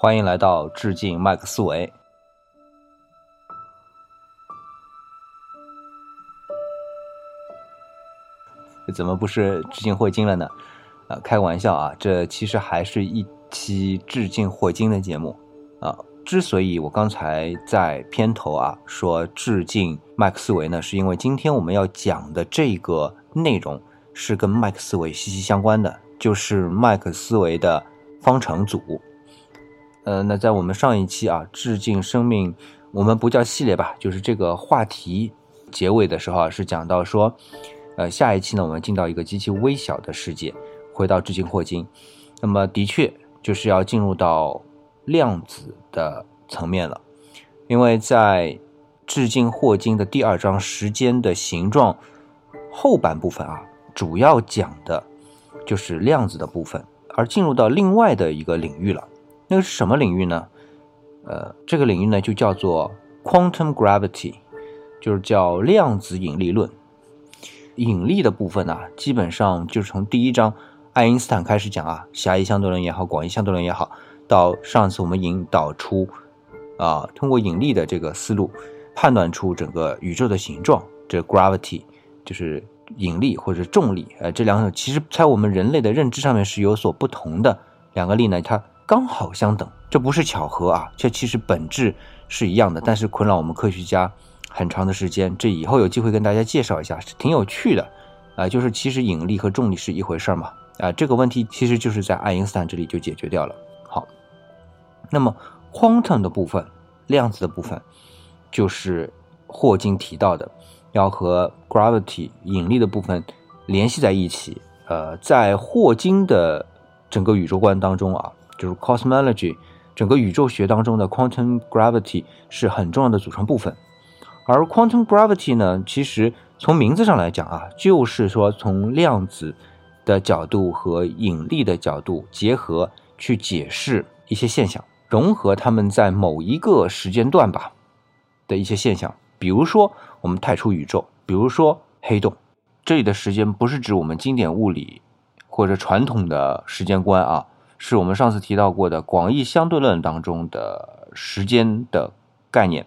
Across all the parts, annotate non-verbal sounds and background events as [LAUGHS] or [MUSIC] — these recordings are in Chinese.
欢迎来到致敬麦克斯韦。怎么不是致敬霍金了呢？啊，开个玩笑啊，这其实还是一期致敬霍金的节目啊。之所以我刚才在片头啊说致敬麦克斯韦呢，是因为今天我们要讲的这个内容是跟麦克斯韦息息相关的，就是麦克斯韦的方程组。呃，那在我们上一期啊，致敬生命，我们不叫系列吧，就是这个话题结尾的时候啊，是讲到说，呃，下一期呢，我们进到一个极其微小的世界，回到致敬霍金，那么的确就是要进入到量子的层面了，因为在致敬霍金的第二章《时间的形状》后半部分啊，主要讲的就是量子的部分，而进入到另外的一个领域了。那个是什么领域呢？呃，这个领域呢就叫做 quantum gravity，就是叫量子引力论。引力的部分呢，基本上就是从第一章爱因斯坦开始讲啊，狭义相对论也好，广义相对论也好，到上次我们引导出啊，通过引力的这个思路判断出整个宇宙的形状。这 gravity 就是引力或者重力，呃，这两种其实在我们人类的认知上面是有所不同的两个力呢，它。刚好相等，这不是巧合啊，这其实本质是一样的，但是困扰我们科学家很长的时间。这以后有机会跟大家介绍一下，是挺有趣的啊。就是其实引力和重力是一回事嘛啊，这个问题其实就是在爱因斯坦这里就解决掉了。好，那么 quantum 的部分，量子的部分，就是霍金提到的，要和 gravity 引力的部分联系在一起。呃，在霍金的整个宇宙观当中啊。就是 cosmology，整个宇宙学当中的 quantum gravity 是很重要的组成部分。而 quantum gravity 呢，其实从名字上来讲啊，就是说从量子的角度和引力的角度结合去解释一些现象，融合它们在某一个时间段吧的一些现象。比如说我们太初宇宙，比如说黑洞。这里的时间不是指我们经典物理或者传统的时间观啊。是我们上次提到过的广义相对论当中的时间的概念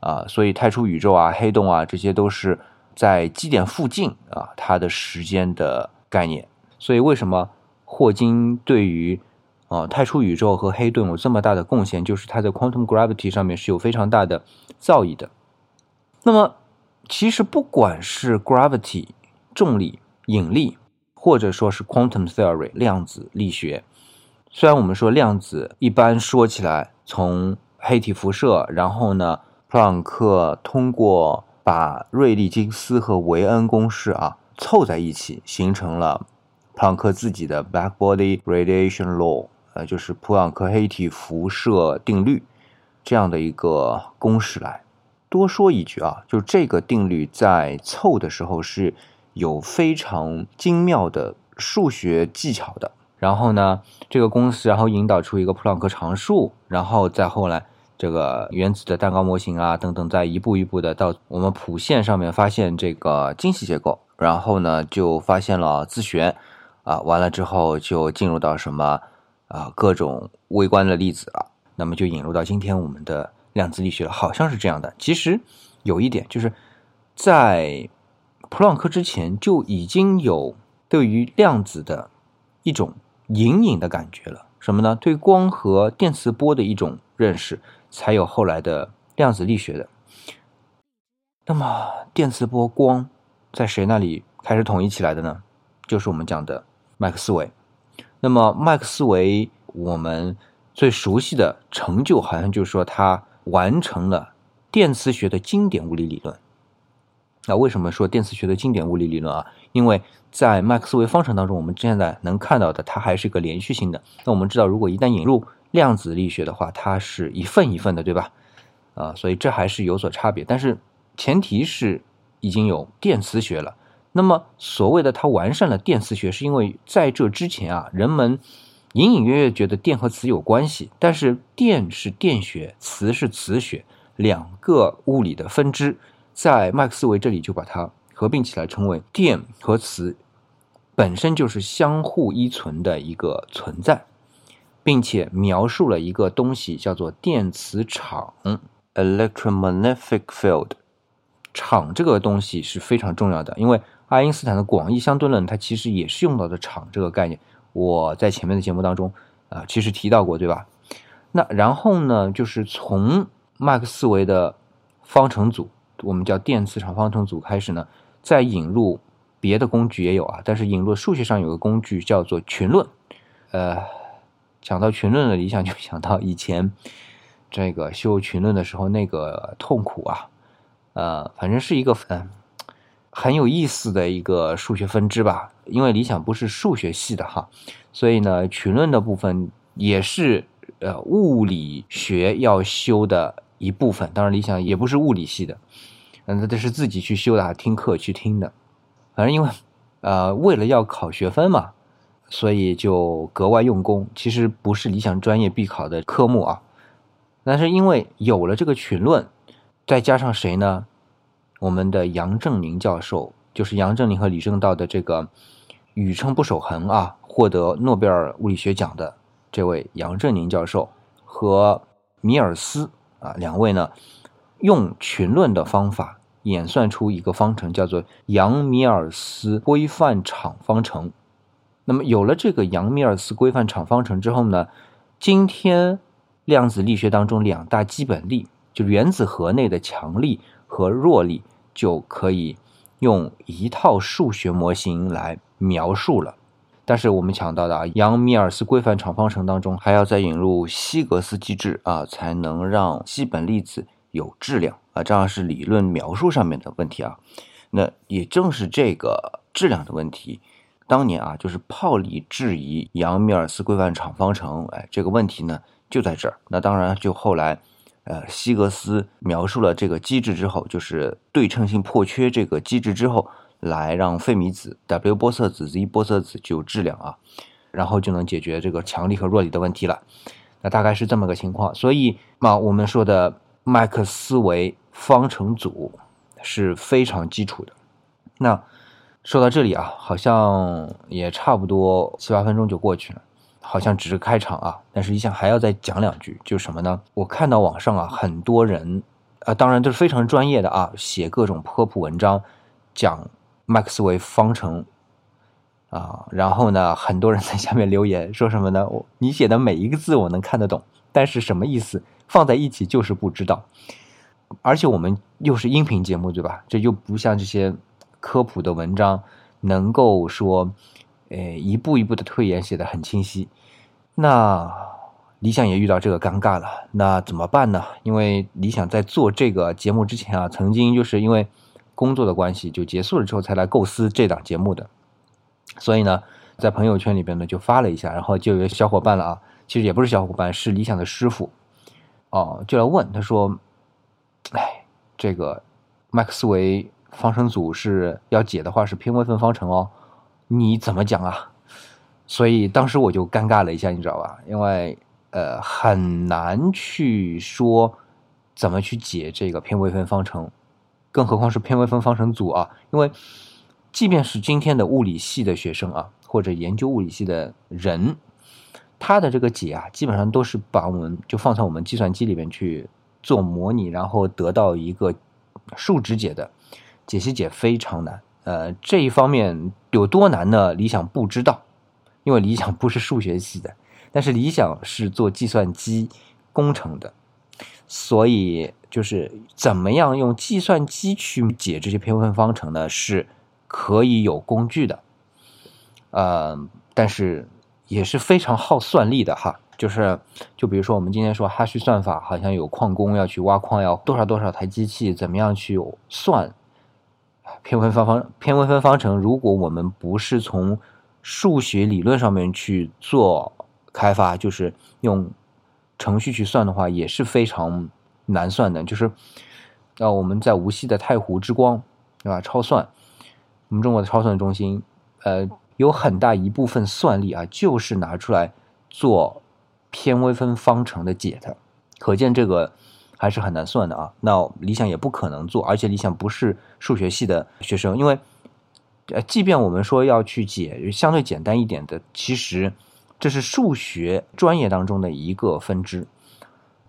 啊，所以太初宇宙啊、黑洞啊，这些都是在基点附近啊，它的时间的概念。所以为什么霍金对于啊太初宇宙和黑洞有这么大的贡献，就是他在 quantum gravity 上面是有非常大的造诣的。那么其实不管是 gravity 重力、引力，或者说是 quantum theory 量子力学。虽然我们说量子一般说起来，从黑体辐射，然后呢，普朗克通过把瑞利金斯和维恩公式啊凑在一起，形成了普朗克自己的 Blackbody Radiation Law，呃，就是普朗克黑体辐射定律这样的一个公式来。多说一句啊，就这个定律在凑的时候是有非常精妙的数学技巧的。然后呢，这个公司然后引导出一个普朗克常数，然后再后来这个原子的蛋糕模型啊等等，再一步一步的到我们谱线上面发现这个精细结构，然后呢就发现了自旋，啊，完了之后就进入到什么啊各种微观的粒子了，那么就引入到今天我们的量子力学了，好像是这样的。其实有一点就是在普朗克之前就已经有对于量子的一种。隐隐的感觉了什么呢？对光和电磁波的一种认识，才有后来的量子力学的。那么，电磁波、光在谁那里开始统一起来的呢？就是我们讲的麦克斯韦。那么，麦克斯韦我们最熟悉的成就，好像就是说他完成了电磁学的经典物理理论。那为什么说电磁学的经典物理理论啊？因为在麦克斯韦方程当中，我们现在能看到的，它还是一个连续性的。那我们知道，如果一旦引入量子力学的话，它是一份一份的，对吧？啊，所以这还是有所差别。但是前提是已经有电磁学了。那么所谓的它完善了电磁学，是因为在这之前啊，人们隐隐约约觉得电和磁有关系，但是电是电学，磁是磁学，两个物理的分支，在麦克斯韦这里就把它。合并起来称为电和磁，本身就是相互依存的一个存在。并且描述了一个东西叫做电磁场 （electromagnetic field）。场这个东西是非常重要的，因为爱因斯坦的广义相对论它其实也是用到的场这个概念。我在前面的节目当中啊，其实提到过，对吧？那然后呢，就是从麦克斯韦的方程组，我们叫电磁场方程组开始呢，再引入别的工具也有啊，但是引入数学上有个工具叫做群论，呃。讲到群论的理想，就想到以前这个修群论的时候那个痛苦啊，呃，反正是一个嗯很有意思的一个数学分支吧。因为理想不是数学系的哈，所以呢，群论的部分也是呃物理学要修的一部分。当然，理想也不是物理系的，嗯，这是自己去修的，听课去听的。反正因为呃为了要考学分嘛。所以就格外用功，其实不是理想专业必考的科目啊。但是因为有了这个群论，再加上谁呢？我们的杨振宁教授，就是杨振宁和李政道的这个宇称不守恒啊，获得诺贝尔物理学奖的这位杨振宁教授和米尔斯啊两位呢，用群论的方法演算出一个方程，叫做杨米尔斯规范场方程。那么有了这个杨米尔斯规范场方程之后呢，今天量子力学当中两大基本力，就原子核内的强力和弱力，就可以用一套数学模型来描述了。但是我们讲到的啊，杨米尔斯规范场方程当中还要再引入希格斯机制啊，才能让基本粒子有质量啊，这样是理论描述上面的问题啊。那也正是这个质量的问题。当年啊，就是泡利质疑杨米尔斯规范场方程，哎，这个问题呢就在这儿。那当然，就后来，呃，希格斯描述了这个机制之后，就是对称性破缺这个机制之后，来让费米子 W 玻色子 Z 玻色子就有质量啊，然后就能解决这个强力和弱力的问题了。那大概是这么个情况。所以嘛，我们说的麦克斯韦方程组是非常基础的。那。说到这里啊，好像也差不多七八分钟就过去了，好像只是开场啊。但是，一想还要再讲两句，就是什么呢？我看到网上啊，很多人啊，当然都是非常专业的啊，写各种科普文章，讲麦克斯韦方程啊。然后呢，[LAUGHS] 很多人在下面留言说什么呢？我你写的每一个字我能看得懂，但是什么意思放在一起就是不知道。而且我们又是音频节目，对吧？这又不像这些。科普的文章能够说，呃，一步一步的推演写的很清晰。那理想也遇到这个尴尬了，那怎么办呢？因为理想在做这个节目之前啊，曾经就是因为工作的关系就结束了之后才来构思这档节目的。所以呢，在朋友圈里边呢就发了一下，然后就有小伙伴了啊，其实也不是小伙伴，是理想的师傅哦，就来问他说：“哎，这个麦克斯韦。”方程组是要解的话是偏微分方程哦，你怎么讲啊？所以当时我就尴尬了一下，你知道吧？因为呃很难去说怎么去解这个偏微分方程，更何况是偏微分方程组啊。因为即便是今天的物理系的学生啊，或者研究物理系的人，他的这个解啊，基本上都是把我们就放在我们计算机里面去做模拟，然后得到一个数值解的。解析解非常难，呃，这一方面有多难呢？理想不知道，因为理想不是数学系的，但是理想是做计算机工程的，所以就是怎么样用计算机去解这些偏微分方程呢？是可以有工具的，呃，但是也是非常耗算力的哈。就是就比如说我们今天说哈希算法，好像有矿工要去挖矿，要多少多少台机器，怎么样去算？偏微分方偏微分方程，如果我们不是从数学理论上面去做开发，就是用程序去算的话，也是非常难算的。就是呃，我们在无锡的太湖之光，对吧？超算，我们中国的超算中心，呃，有很大一部分算力啊，就是拿出来做偏微分方程的解的，可见这个。还是很难算的啊，那理想也不可能做，而且理想不是数学系的学生，因为，呃，即便我们说要去解相对简单一点的，其实这是数学专业当中的一个分支，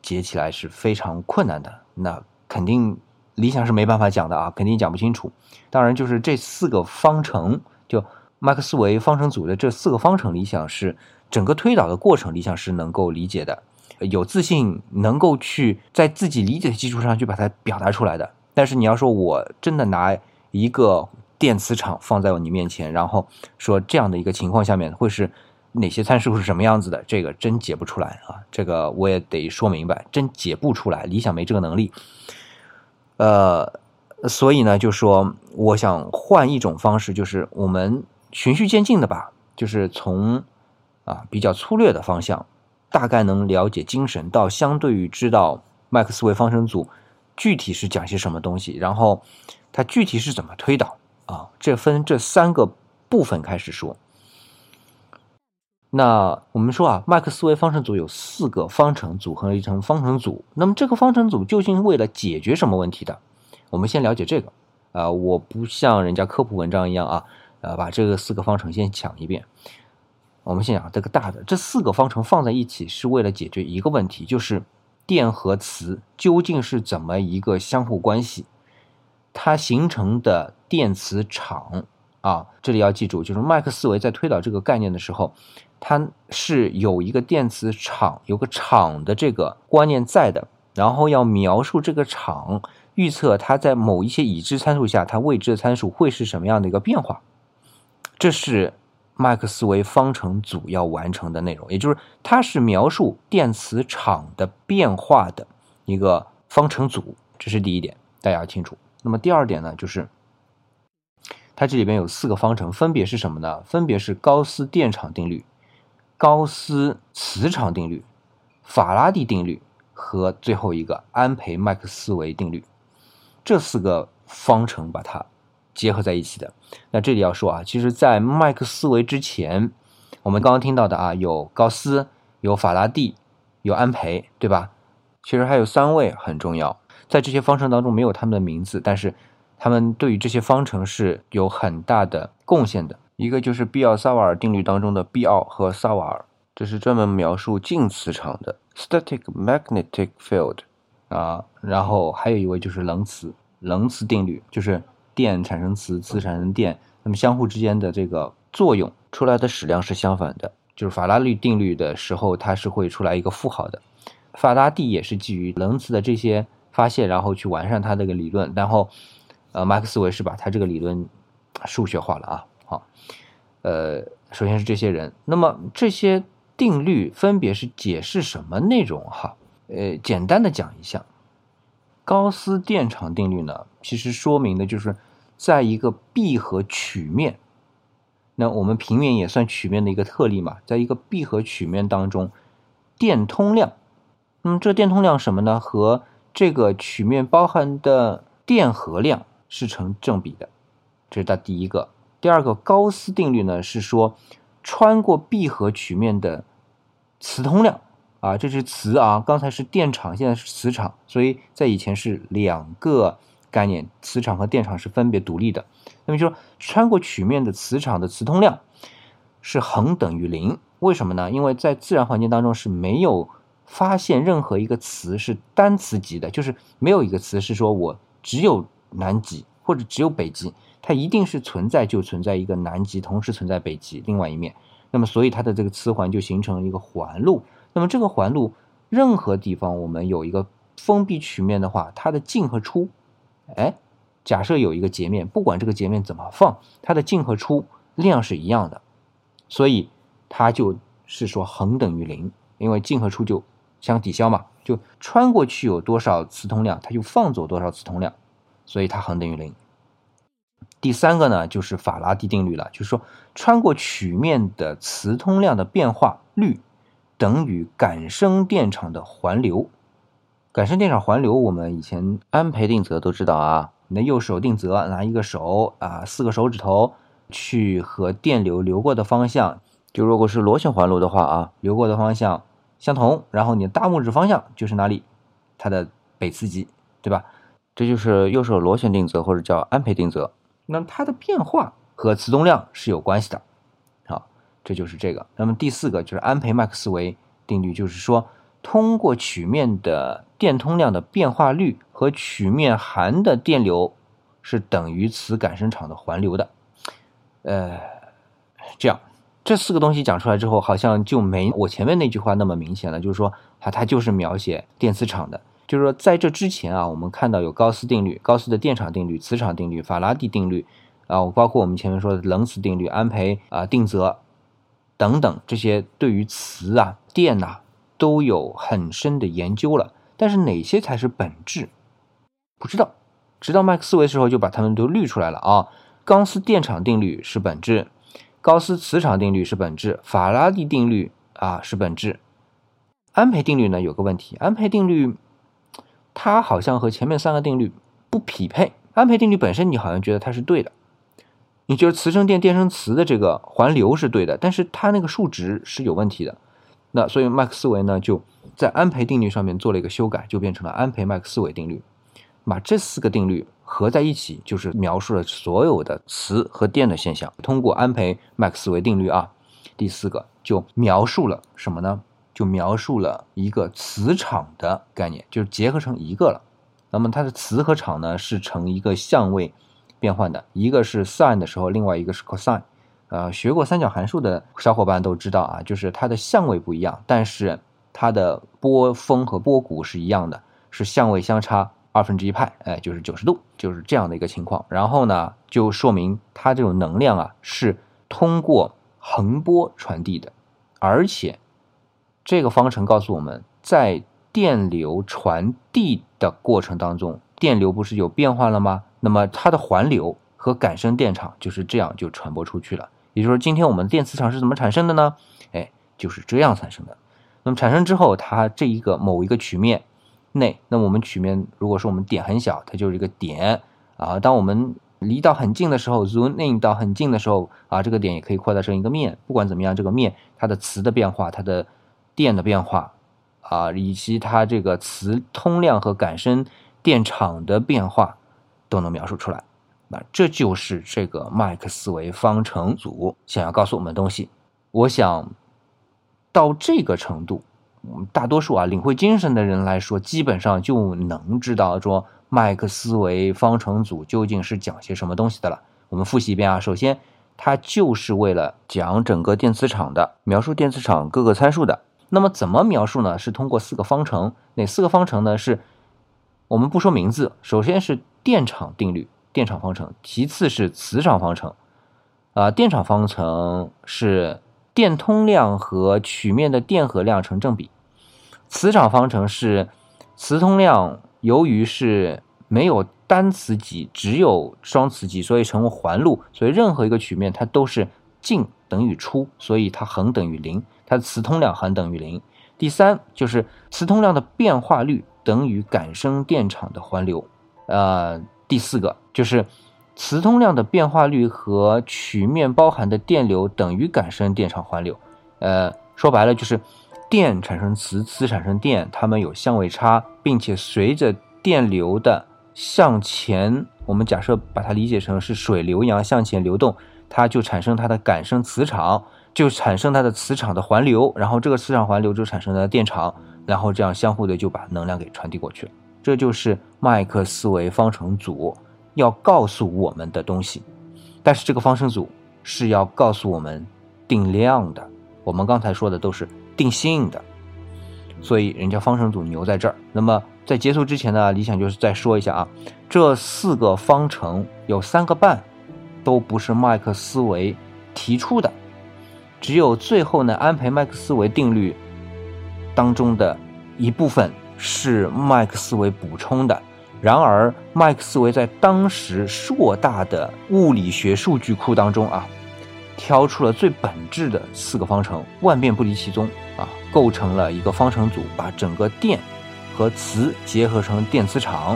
解起来是非常困难的。那肯定理想是没办法讲的啊，肯定讲不清楚。当然，就是这四个方程，就麦克斯韦方程组的这四个方程，理想是整个推导的过程，理想是能够理解的，有自信能够去在自己理解的基础上去把它表达出来的。但是你要说我真的拿一个电磁场放在你面前，然后说这样的一个情况下面会是哪些参数是什么样子的，这个真解不出来啊！这个我也得说明白，真解不出来，理想没这个能力。呃，所以呢，就说我想换一种方式，就是我们循序渐进的吧，就是从啊比较粗略的方向，大概能了解精神，到相对于知道麦克斯韦方程组。具体是讲些什么东西，然后它具体是怎么推导啊？这分这三个部分开始说。那我们说啊，麦克斯韦方程组有四个方程组合成方程组，那么这个方程组究竟为了解决什么问题的？我们先了解这个啊，我不像人家科普文章一样啊，呃，把这个四个方程先讲一遍。我们先讲这个大的，这四个方程放在一起是为了解决一个问题，就是。电和磁究竟是怎么一个相互关系？它形成的电磁场啊，这里要记住，就是麦克斯韦在推导这个概念的时候，它是有一个电磁场，有个场的这个观念在的，然后要描述这个场，预测它在某一些已知参数下，它未知的参数会是什么样的一个变化，这是。麦克斯韦方程组要完成的内容，也就是它是描述电磁场的变化的一个方程组，这是第一点，大家要清楚。那么第二点呢，就是它这里边有四个方程，分别是什么呢？分别是高斯电场定律、高斯磁场定律、法拉第定律和最后一个安培麦克斯韦定律。这四个方程把它。结合在一起的，那这里要说啊，其实，在麦克斯韦之前，我们刚刚听到的啊，有高斯，有法拉第，有安培，对吧？其实还有三位很重要，在这些方程当中没有他们的名字，但是他们对于这些方程是有很大的贡献的。一个就是毕奥萨瓦尔定律当中的毕奥和萨瓦尔，这是专门描述静磁场的 （static magnetic field） 啊，然后还有一位就是棱磁，棱磁定律就是。电产生磁，磁产生电，那么相互之间的这个作用出来的矢量是相反的。就是法拉利定律的时候，它是会出来一个负号的。法拉第也是基于棱磁的这些发现，然后去完善它这个理论。然后，呃，马克思韦是把他这个理论数学化了啊。好，呃，首先是这些人，那么这些定律分别是解释什么内容？哈，呃，简单的讲一下。高斯电场定律呢，其实说明的就是，在一个闭合曲面，那我们平面也算曲面的一个特例嘛，在一个闭合曲面当中，电通量，那么这电通量什么呢？和这个曲面包含的电荷量是成正比的，这是它第一个。第二个高斯定律呢，是说穿过闭合曲面的磁通量。啊，这是磁啊，刚才是电场，现在是磁场，所以在以前是两个概念，磁场和电场是分别独立的。那么就说穿过曲面的磁场的磁通量是恒等于零，为什么呢？因为在自然环境当中是没有发现任何一个磁是单磁极的，就是没有一个磁是说我只有南极或者只有北极，它一定是存在就存在一个南极，同时存在北极另外一面。那么所以它的这个磁环就形成了一个环路。那么这个环路，任何地方我们有一个封闭曲面的话，它的进和出，哎，假设有一个截面，不管这个截面怎么放，它的进和出量是一样的，所以它就是说恒等于零，因为进和出就相抵消嘛，就穿过去有多少磁通量，它就放走多少磁通量，所以它恒等于零。第三个呢，就是法拉第定律了，就是说穿过曲面的磁通量的变化率。等于感生电场的环流，感生电场环流，我们以前安培定则都知道啊。你的右手定则，拿一个手啊，四个手指头去和电流流过的方向，就如果是螺旋环路的话啊，流过的方向相同，然后你的大拇指方向就是哪里，它的北磁极，对吧？这就是右手螺旋定则或者叫安培定则。那它的变化和磁动量是有关系的。好，这就是这个。那么第四个就是安培麦克斯韦定律，就是说通过曲面的电通量的变化率和曲面含的电流是等于磁感生场的环流的。呃，这样这四个东西讲出来之后，好像就没我前面那句话那么明显了，就是说它它就是描写电磁场的。就是说在这之前啊，我们看到有高斯定律、高斯的电场定律、磁场定律、法拉第定律。啊，包括我们前面说的冷磁定律、安培啊定则等等，这些对于磁啊、电呐都有很深的研究了。但是哪些才是本质，不知道。直到麦克斯韦时候就把它们都滤出来了啊。高斯电场定律是本质，高斯磁场定律是本质，法拉第定律啊是本质。安培定律呢有个问题，安培定律它好像和前面三个定律不匹配。安培定律本身你好像觉得它是对的。你觉得磁生电，电生磁的这个环流是对的，但是它那个数值是有问题的。那所以麦克斯韦呢就在安培定律上面做了一个修改，就变成了安培麦克斯韦定律。把这四个定律合在一起，就是描述了所有的磁和电的现象。通过安培麦克斯韦定律啊，第四个就描述了什么呢？就描述了一个磁场的概念，就是结合成一个了。那么它的磁和场呢是成一个相位。变换的一个是 sin 的时候，另外一个是 cosine。呃，学过三角函数的小伙伴都知道啊，就是它的相位不一样，但是它的波峰和波谷是一样的，是相位相差二分之一派，哎，就是九十度，就是这样的一个情况。然后呢，就说明它这种能量啊是通过横波传递的，而且这个方程告诉我们在电流传递的过程当中，电流不是有变化了吗？那么它的环流和感生电场就是这样就传播出去了。也就是说，今天我们电磁场是怎么产生的呢？哎，就是这样产生的。那么产生之后，它这一个某一个曲面内，那么我们曲面如果说我们点很小，它就是一个点啊。当我们离到很近的时候，zoom in 到很近的时候啊，这个点也可以扩大成一个面。不管怎么样，这个面它的磁的变化、它的电的变化啊，以及它这个磁通量和感生电场的变化。都能描述出来，那这就是这个麦克斯韦方程组想要告诉我们的东西。我想到这个程度，大多数啊领会精神的人来说，基本上就能知道说麦克斯韦方程组究竟是讲些什么东西的了。我们复习一遍啊，首先它就是为了讲整个电磁场的描述，电磁场各个参数的。那么怎么描述呢？是通过四个方程，哪四个方程呢？是我们不说名字，首先是。电场定律、电场方程，其次是磁场方程。啊，电场方程是电通量和曲面的电荷量成正比。磁场方程是磁通量由于是没有单磁极，只有双磁极，所以成为环路，所以任何一个曲面它都是进等于出，所以它恒等于零，它的磁通量恒等于零。第三就是磁通量的变化率等于感生电场的环流。呃，第四个就是磁通量的变化率和曲面包含的电流等于感生电场环流。呃，说白了就是电产生磁，磁产生电，它们有相位差，并且随着电流的向前，我们假设把它理解成是水流一样向前流动，它就产生它的感生磁场，就产生它的磁场的环流，然后这个磁场环流就产生了电场，然后这样相互的就把能量给传递过去了。这就是麦克斯韦方程组要告诉我们的东西，但是这个方程组是要告诉我们定量的，我们刚才说的都是定性的，所以人家方程组牛在这儿。那么在结束之前呢，理想就是再说一下啊，这四个方程有三个半都不是麦克斯韦提出的，只有最后呢安培麦克斯韦定律当中的一部分。是麦克斯韦补充的，然而麦克斯韦在当时硕大的物理学数据库当中啊，挑出了最本质的四个方程，万变不离其宗啊，构成了一个方程组，把整个电和磁结合成电磁场，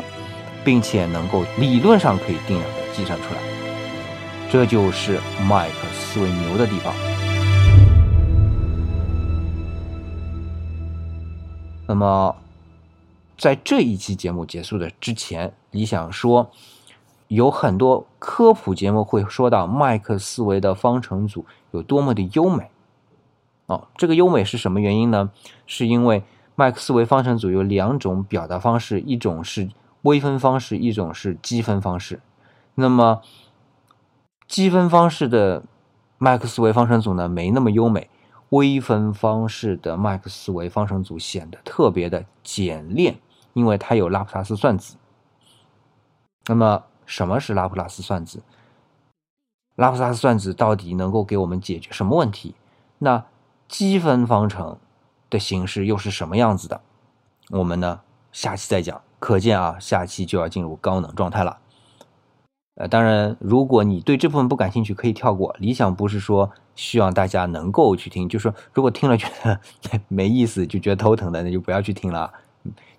并且能够理论上可以定量的计算出来，这就是麦克斯韦牛的地方。那么。在这一期节目结束的之前，李想说，有很多科普节目会说到麦克斯韦的方程组有多么的优美，哦，这个优美是什么原因呢？是因为麦克斯韦方程组有两种表达方式，一种是微分方式，一种是积分方式。那么积分方式的麦克斯韦方程组呢，没那么优美；微分方式的麦克斯韦方程组显得特别的简练，因为它有拉普拉斯算子。那么什么是拉普拉斯算子？拉普拉斯算子到底能够给我们解决什么问题？那积分方程的形式又是什么样子的？我们呢下期再讲。可见啊，下期就要进入高能状态了。呃，当然，如果你对这部分不感兴趣，可以跳过。理想不是说希望大家能够去听，就是说如果听了觉得 [LAUGHS] 没意思，就觉得头疼的，那就不要去听了。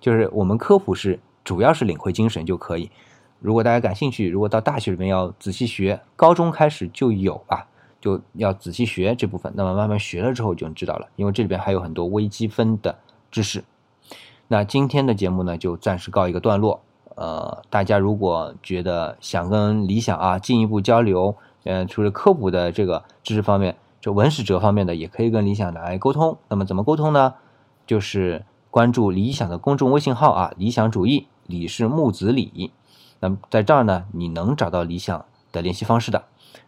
就是我们科普是主要是领会精神就可以。如果大家感兴趣，如果到大学里面要仔细学，高中开始就有吧，就要仔细学这部分。那么慢慢学了之后就知道了，因为这里边还有很多微积分的知识。那今天的节目呢，就暂时告一个段落。呃，大家如果觉得想跟理想啊进一步交流，嗯，除了科普的这个知识方面，就文史哲方面的，也可以跟理想来沟通。那么怎么沟通呢？就是关注理想的公众微信号啊，理想主义，李是木子李。那么在这儿呢，你能找到理想的联系方式的，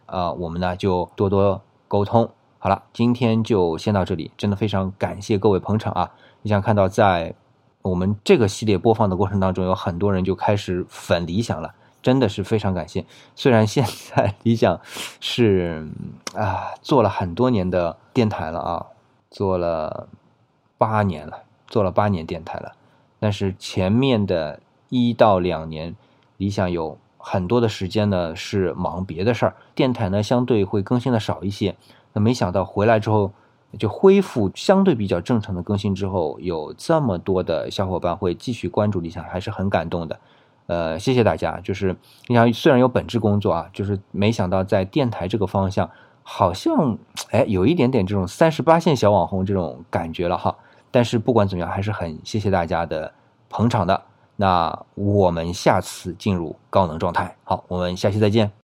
啊，我们呢就多多沟通。好了，今天就先到这里，真的非常感谢各位捧场啊！你想看到在我们这个系列播放的过程当中，有很多人就开始粉理想了，真的是非常感谢。虽然现在理想是啊做了很多年的电台了啊，做了八年了，做了八年电台了，但是前面的一到两年。理想有很多的时间呢，是忙别的事儿，电台呢相对会更新的少一些。那没想到回来之后，就恢复相对比较正常的更新之后，有这么多的小伙伴会继续关注理想，还是很感动的。呃，谢谢大家。就是你想，虽然有本职工作啊，就是没想到在电台这个方向，好像哎有一点点这种三十八线小网红这种感觉了哈。但是不管怎么样，还是很谢谢大家的捧场的。那我们下次进入高能状态。好，我们下期再见。